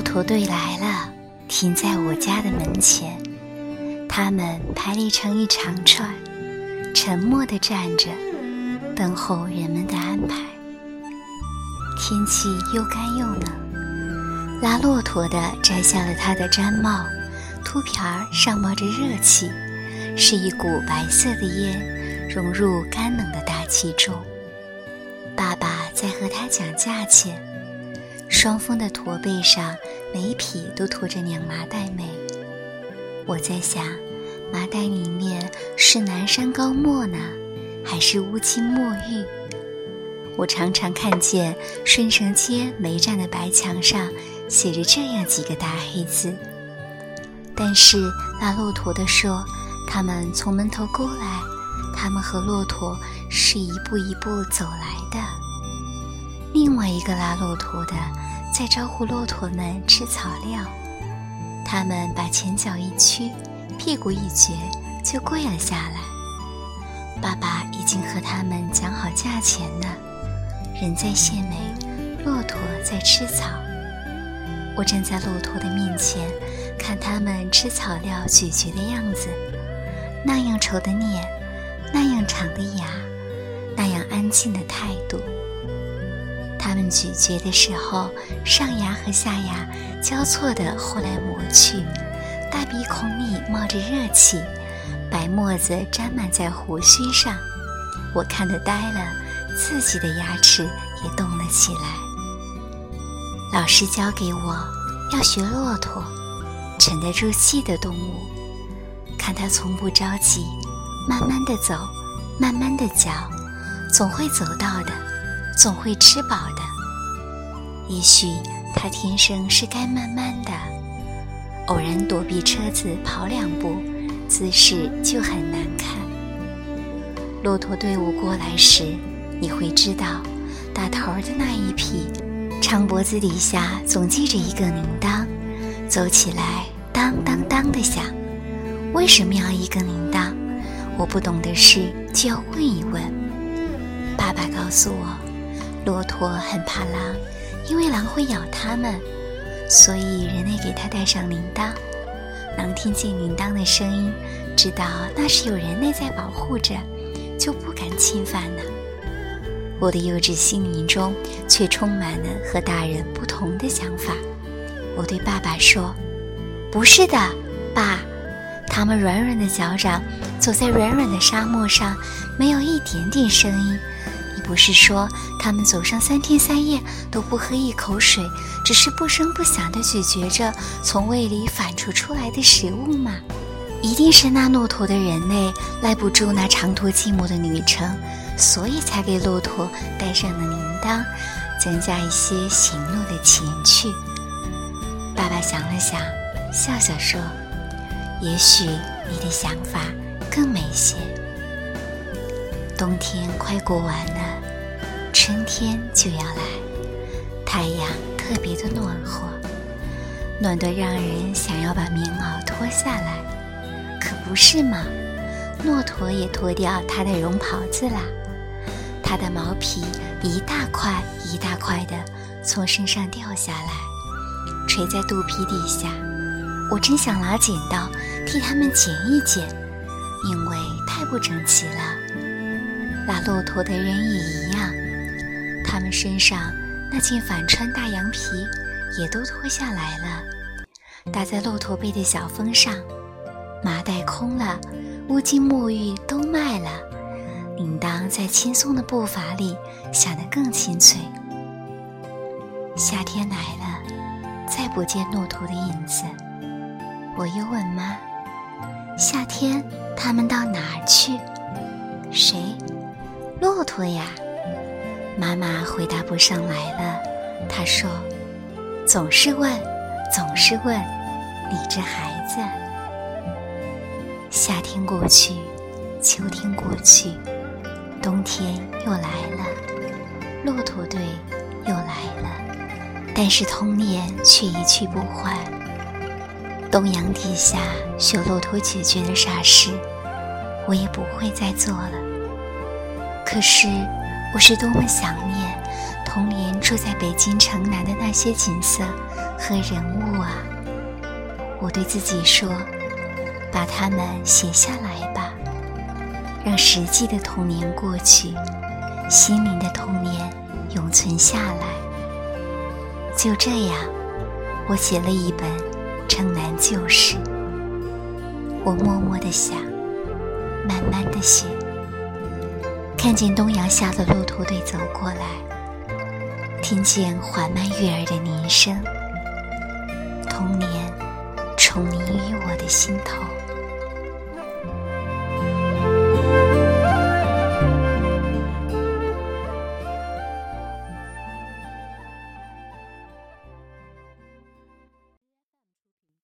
骆驼队来了，停在我家的门前。他们排列成一长串，沉默地站着，等候人们的安排。天气又干又冷，拉骆驼的摘下了他的毡帽，秃瓢上冒着热气，是一股白色的烟，融入干冷的大气中。爸爸在和他讲价钱。双峰的驼背上，每匹都驮着两麻袋煤。我在想，麻袋里面是南山高墨呢，还是乌金墨玉？我常常看见顺城街煤站的白墙上写着这样几个大黑字。但是拉骆驼的说，他们从门头沟来，他们和骆驼是一步一步走来的。另外一个拉骆驼的在招呼骆驼们吃草料，他们把前脚一屈，屁股一撅，就跪了下来。爸爸已经和他们讲好价钱了，人在献煤，骆驼在吃草。我站在骆驼的面前，看他们吃草料咀嚼的样子，那样稠的脸，那样长的牙，那样安静的态度。咀嚼的时候，上牙和下牙交错地互来磨去，大鼻孔里冒着热气，白沫子沾满在胡须上。我看得呆了，自己的牙齿也动了起来。老师教给我要学骆驼，沉得住气的动物，看它从不着急，慢慢的走，慢慢的嚼，总会走到的。总会吃饱的。也许他天生是该慢慢的，偶然躲避车子跑两步，姿势就很难看。骆驼队伍过来时，你会知道，打头的那一匹，长脖子底下总系着一个铃铛，走起来当当当的响。为什么要一个铃铛？我不懂的事就要问一问。爸爸告诉我。骆驼很怕狼，因为狼会咬它们，所以人类给它戴上铃铛。狼听见铃铛的声音，知道那是有人类在保护着，就不敢侵犯了。我的幼稚心灵中却充满了和大人不同的想法。我对爸爸说：“不是的，爸，它们软软的脚掌走在软软的沙漠上，没有一点点声音。”不是说他们走上三天三夜都不喝一口水，只是不声不响地咀嚼着从胃里反刍出来的食物吗？一定是那骆驼的人类耐不住那长途寂寞的旅程，所以才给骆驼带上了铃铛，增加一些行路的情趣。爸爸想了想，笑笑说：“也许你的想法更美些。”冬天快过完了，春天就要来。太阳特别的暖和，暖得让人想要把棉袄脱下来，可不是吗？骆驼也脱掉它的绒袍子啦，它的毛皮一大块一大块的从身上掉下来，垂在肚皮底下。我真想拿剪刀替它们剪一剪，因为太不整齐了。拉骆驼的人也一样，他们身上那件反穿大羊皮也都脱下来了，搭在骆驼背的小峰上。麻袋空了，乌金墨玉都卖了，铃铛在轻松的步伐里响得更清脆。夏天来了，再不见骆驼的影子。我又问妈：“夏天他们到哪儿去？谁？”骆驼呀，妈妈回答不上来了。她说：“总是问，总是问，你这孩子。”夏天过去，秋天过去，冬天又来了，骆驼队又来了，但是童年却一去不还。东阳底下学骆驼解决的傻事，我也不会再做了。可是，我是多么想念童年住在北京城南的那些景色和人物啊，我对自己说：“把它们写下来吧，让实际的童年过去，心灵的童年永存下来。”就这样，我写了一本《城南旧事》。我默默的想，慢慢的写，看见东阳下的骆驼队走过来，听见缓慢悦耳的铃声。童年，重临于我的心头。